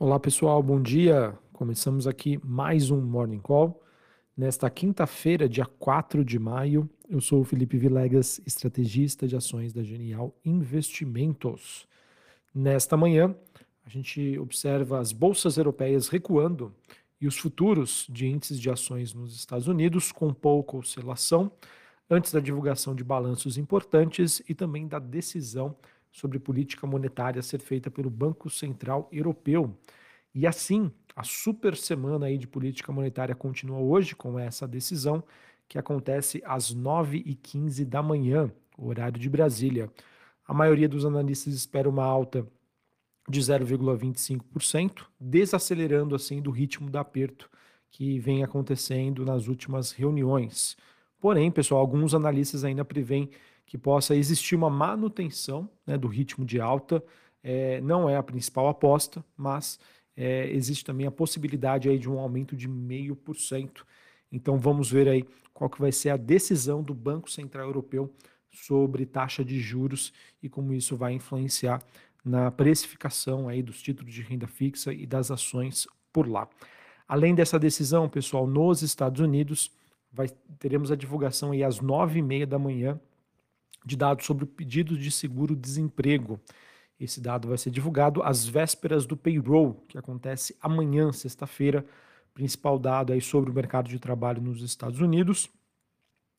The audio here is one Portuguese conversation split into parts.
Olá pessoal, bom dia. Começamos aqui mais um Morning Call. Nesta quinta-feira, dia 4 de maio, eu sou o Felipe Vilegas, estrategista de ações da Genial Investimentos. Nesta manhã, a gente observa as bolsas europeias recuando e os futuros de índices de ações nos Estados Unidos com pouca oscilação, antes da divulgação de balanços importantes e também da decisão sobre política monetária a ser feita pelo Banco Central Europeu. E assim, a super semana aí de política monetária continua hoje com essa decisão que acontece às 9h15 da manhã, horário de Brasília. A maioria dos analistas espera uma alta de 0,25%, desacelerando assim do ritmo do aperto que vem acontecendo nas últimas reuniões. Porém, pessoal, alguns analistas ainda preveem que possa existir uma manutenção né, do ritmo de alta. É, não é a principal aposta, mas é, existe também a possibilidade aí de um aumento de meio por cento. Então vamos ver aí qual que vai ser a decisão do Banco Central Europeu sobre taxa de juros e como isso vai influenciar na precificação aí dos títulos de renda fixa e das ações por lá. Além dessa decisão, pessoal, nos Estados Unidos, vai, teremos a divulgação aí às nove e meia da manhã de dados sobre o pedido de seguro-desemprego. Esse dado vai ser divulgado às vésperas do payroll, que acontece amanhã, sexta-feira, principal dado aí sobre o mercado de trabalho nos Estados Unidos.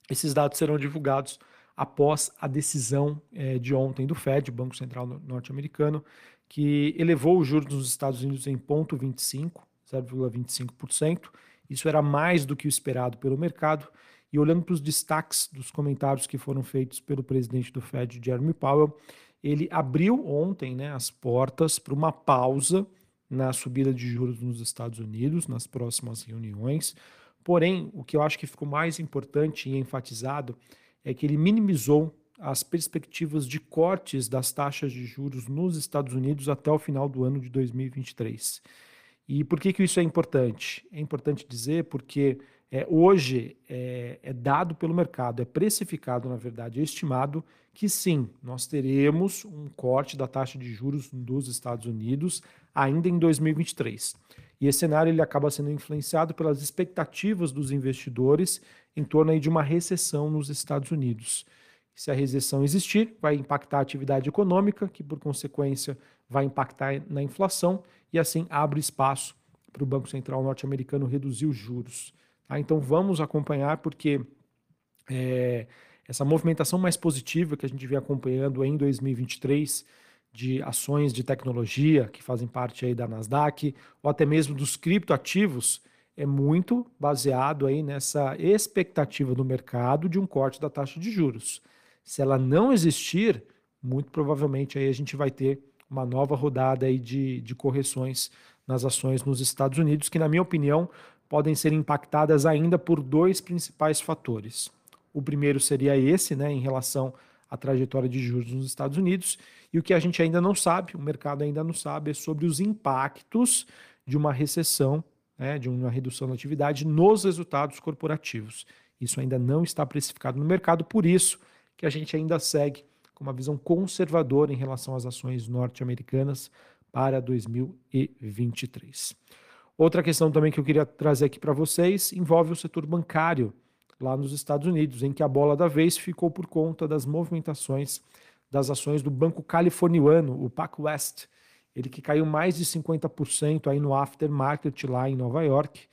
Esses dados serão divulgados após a decisão é, de ontem do Fed, Banco Central norte-americano, que elevou os juros nos Estados Unidos em 0,25, 0,25%. Isso era mais do que o esperado pelo mercado e olhando para os destaques dos comentários que foram feitos pelo presidente do Fed, Jeremy Powell, ele abriu ontem né, as portas para uma pausa na subida de juros nos Estados Unidos, nas próximas reuniões. Porém, o que eu acho que ficou mais importante e enfatizado é que ele minimizou as perspectivas de cortes das taxas de juros nos Estados Unidos até o final do ano de 2023. E por que, que isso é importante? É importante dizer porque é, hoje é, é, dado pelo mercado, é precificado, na verdade, é estimado que sim, nós teremos um corte da taxa de juros dos Estados Unidos ainda em 2023. E esse cenário ele acaba sendo influenciado pelas expectativas dos investidores em torno aí de uma recessão nos Estados Unidos. Se a recessão existir, vai impactar a atividade econômica, que por consequência vai impactar na inflação, e assim abre espaço para o Banco Central norte-americano reduzir os juros. Tá? Então vamos acompanhar, porque é, essa movimentação mais positiva que a gente vem acompanhando em 2023 de ações de tecnologia que fazem parte aí da Nasdaq, ou até mesmo dos criptoativos, é muito baseado aí nessa expectativa do mercado de um corte da taxa de juros. Se ela não existir, muito provavelmente aí a gente vai ter uma nova rodada aí de, de correções nas ações nos Estados Unidos, que na minha opinião podem ser impactadas ainda por dois principais fatores. O primeiro seria esse, né, em relação à trajetória de juros nos Estados Unidos, e o que a gente ainda não sabe, o mercado ainda não sabe, é sobre os impactos de uma recessão, né, de uma redução da atividade nos resultados corporativos. Isso ainda não está precificado no mercado, por isso que a gente ainda segue com uma visão conservadora em relação às ações norte-americanas para 2023. Outra questão também que eu queria trazer aqui para vocês envolve o setor bancário lá nos Estados Unidos, em que a bola da vez ficou por conta das movimentações das ações do Banco Californiano, o PacWest, ele que caiu mais de 50% aí no aftermarket lá em Nova York,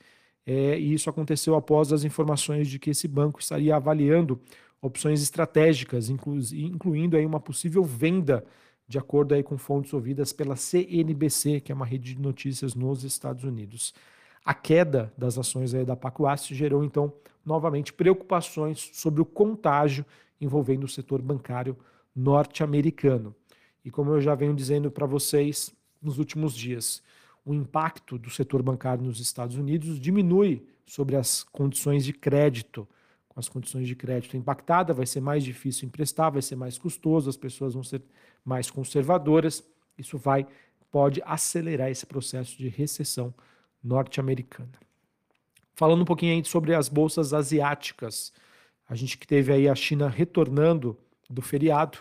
é, e isso aconteceu após as informações de que esse banco estaria avaliando opções estratégicas, inclu incluindo aí uma possível venda de acordo aí com fontes ouvidas pela CNBC, que é uma rede de notícias nos Estados Unidos. A queda das ações aí da Pacuast gerou então novamente preocupações sobre o contágio envolvendo o setor bancário norte-americano. E como eu já venho dizendo para vocês nos últimos dias, o impacto do setor bancário nos Estados Unidos diminui sobre as condições de crédito as condições de crédito impactada, vai ser mais difícil emprestar, vai ser mais custoso, as pessoas vão ser mais conservadoras. Isso vai pode acelerar esse processo de recessão norte-americana. Falando um pouquinho aí sobre as bolsas asiáticas, a gente que teve aí a China retornando do feriado,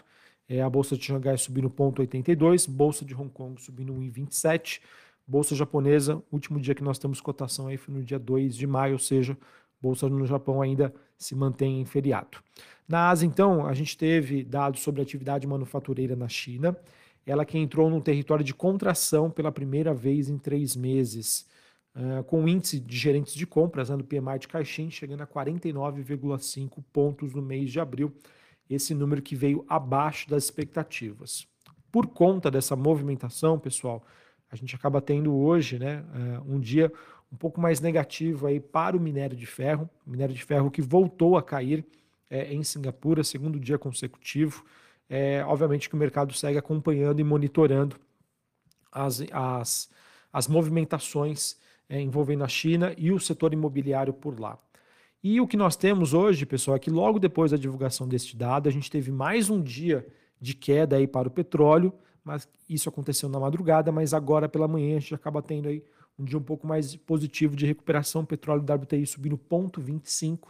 é, a bolsa de Xangai subindo 0,82, bolsa de Hong Kong subindo 1,27, Bolsa japonesa, último dia que nós temos cotação aí foi no dia 2 de maio, ou seja, bolsa no Japão ainda se mantém em feriado. Na Ásia, então, a gente teve dados sobre atividade manufatureira na China, ela que entrou num território de contração pela primeira vez em três meses, uh, com o índice de gerentes de compras, né, do PMI de Caixin, chegando a 49,5 pontos no mês de abril, esse número que veio abaixo das expectativas. Por conta dessa movimentação, pessoal, a gente acaba tendo hoje né, uh, um dia um pouco mais negativo aí para o minério de ferro, minério de ferro que voltou a cair é, em Singapura, segundo dia consecutivo. É, obviamente que o mercado segue acompanhando e monitorando as, as, as movimentações é, envolvendo a China e o setor imobiliário por lá. E o que nós temos hoje, pessoal, é que logo depois da divulgação deste dado, a gente teve mais um dia de queda aí para o petróleo, mas isso aconteceu na madrugada, mas agora pela manhã a gente acaba tendo aí um dia um pouco mais positivo de recuperação, petróleo WTI subindo 0,25,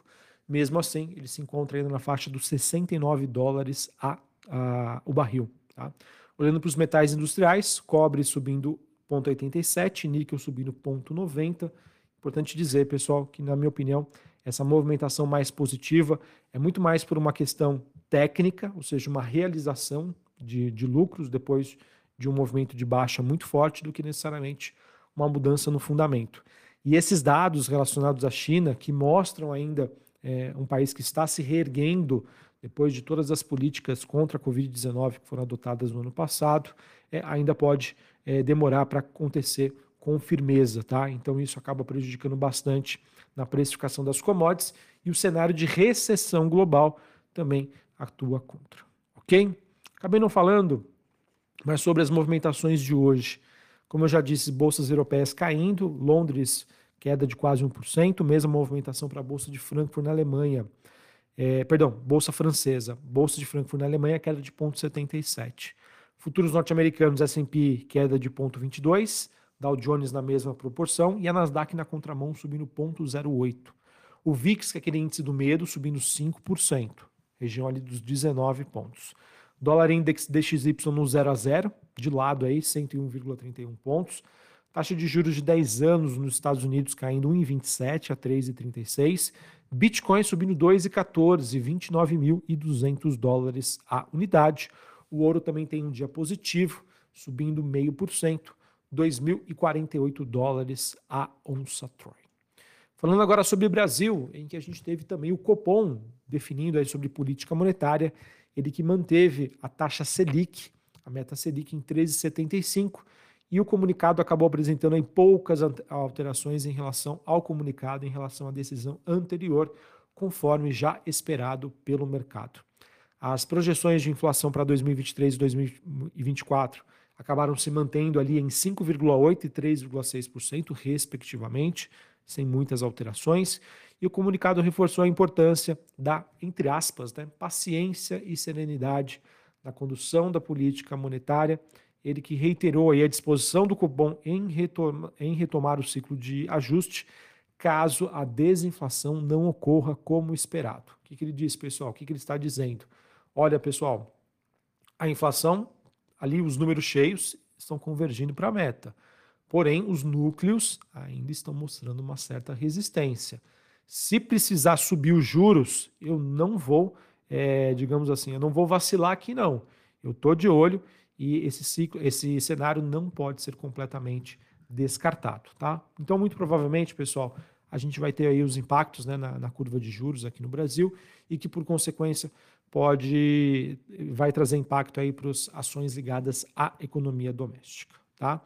mesmo assim ele se encontra ainda na faixa dos 69 dólares a, a o barril. Tá? Olhando para os metais industriais, cobre subindo 0,87, níquel subindo 0,90. Importante dizer, pessoal, que na minha opinião, essa movimentação mais positiva é muito mais por uma questão técnica, ou seja, uma realização de, de lucros depois de um movimento de baixa muito forte, do que necessariamente uma mudança no fundamento. E esses dados relacionados à China, que mostram ainda é, um país que está se reerguendo depois de todas as políticas contra a Covid-19 que foram adotadas no ano passado, é, ainda pode é, demorar para acontecer com firmeza, tá? Então isso acaba prejudicando bastante na precificação das commodities e o cenário de recessão global também atua contra, ok? Acabei não falando, mas sobre as movimentações de hoje. Como eu já disse, bolsas europeias caindo, Londres queda de quase 1%, mesma movimentação para a Bolsa de Frankfurt na Alemanha. É, perdão, Bolsa Francesa. Bolsa de Frankfurt na Alemanha, queda de 0,77. Futuros norte-americanos, S&P, queda de 0,22. Dow Jones na mesma proporção. E a Nasdaq na contramão, subindo 0,08. O VIX, que é aquele índice do medo, subindo 5%. Região ali dos 19 pontos. Dólar Index DXY no 0 a 0, de lado aí, 101,31 pontos. Taxa de juros de 10 anos nos Estados Unidos caindo 1,27 a 3,36. Bitcoin subindo 2,14, 29.200 dólares a unidade. O ouro também tem um dia positivo, subindo 0,5%, 2.048 dólares a onça Troy. Falando agora sobre o Brasil, em que a gente teve também o Copom definindo aí sobre política monetária ele que manteve a taxa Selic, a meta Selic em 13,75, e o comunicado acabou apresentando em poucas alterações em relação ao comunicado, em relação à decisão anterior, conforme já esperado pelo mercado. As projeções de inflação para 2023 e 2024 acabaram se mantendo ali em 5,8% e 3,6%, respectivamente, sem muitas alterações. E o comunicado reforçou a importância da, entre aspas, né, paciência e serenidade na condução da política monetária. Ele que reiterou a disposição do Copom em, retoma, em retomar o ciclo de ajuste caso a desinflação não ocorra como esperado. O que, que ele disse, pessoal? O que, que ele está dizendo? Olha, pessoal, a inflação, ali os números cheios, estão convergindo para a meta. Porém, os núcleos ainda estão mostrando uma certa resistência. Se precisar subir os juros, eu não vou, é, digamos assim, eu não vou vacilar aqui não. Eu estou de olho e esse ciclo, esse cenário não pode ser completamente descartado, tá? Então, muito provavelmente, pessoal, a gente vai ter aí os impactos né, na, na curva de juros aqui no Brasil e que, por consequência, pode vai trazer impacto aí para as ações ligadas à economia doméstica, tá?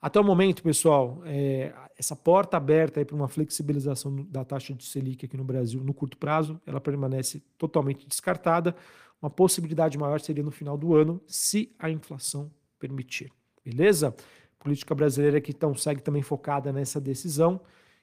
Até o momento, pessoal, é, essa porta aberta para uma flexibilização da taxa de Selic aqui no Brasil no curto prazo, ela permanece totalmente descartada. Uma possibilidade maior seria no final do ano, se a inflação permitir. Beleza? política brasileira que então segue também focada nessa decisão,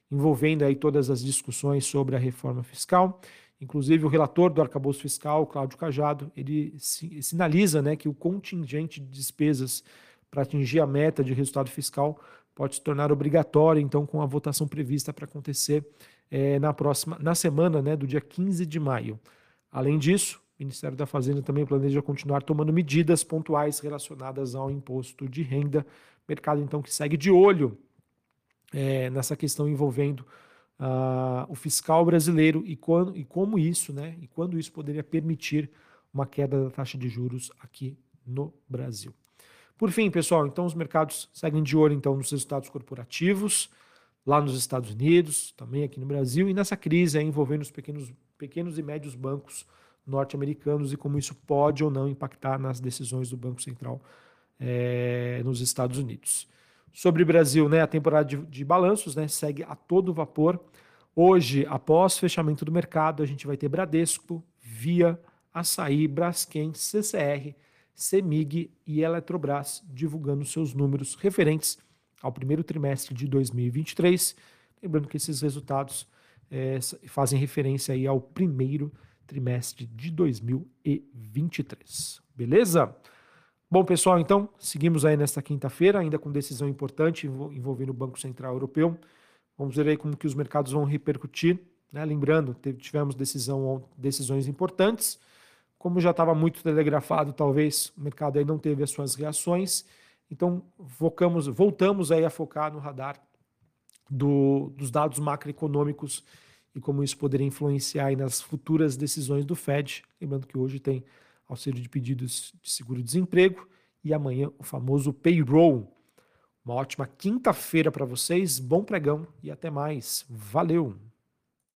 envolvendo aí todas as discussões sobre a reforma fiscal. Inclusive, o relator do arcabouço fiscal, Cláudio Cajado, ele sinaliza né, que o contingente de despesas para atingir a meta de resultado fiscal pode se tornar obrigatório, então, com a votação prevista para acontecer é, na próxima, na semana né, do dia 15 de maio. Além disso, o Ministério da Fazenda também planeja continuar tomando medidas pontuais relacionadas ao imposto de renda Mercado, então, que segue de olho é, nessa questão envolvendo uh, o fiscal brasileiro e, quando, e como isso, né, e quando isso poderia permitir uma queda da taxa de juros aqui no Brasil. Por fim, pessoal, então os mercados seguem de olho então nos resultados corporativos lá nos Estados Unidos, também aqui no Brasil e nessa crise envolvendo os pequenos, pequenos e médios bancos norte-americanos e como isso pode ou não impactar nas decisões do Banco Central é, nos Estados Unidos. Sobre o Brasil, né, a temporada de, de balanços né, segue a todo vapor. Hoje, após fechamento do mercado, a gente vai ter Bradesco, Via, Açaí, Braskem, CCR, CEMIG e Eletrobras divulgando seus números referentes ao primeiro trimestre de 2023. Lembrando que esses resultados é, fazem referência aí ao primeiro trimestre de 2023. Beleza? Bom, pessoal, então, seguimos aí nesta quinta-feira, ainda com decisão importante envolvendo o Banco Central Europeu. Vamos ver aí como que os mercados vão repercutir. Né? Lembrando, tivemos decisão, decisões importantes. Como já estava muito telegrafado, talvez o mercado aí não teve as suas reações. Então, focamos, voltamos aí a focar no radar do, dos dados macroeconômicos e como isso poderia influenciar nas futuras decisões do Fed. Lembrando que hoje tem auxílio de pedidos de seguro-desemprego e amanhã o famoso payroll. Uma ótima quinta-feira para vocês, bom pregão e até mais. Valeu!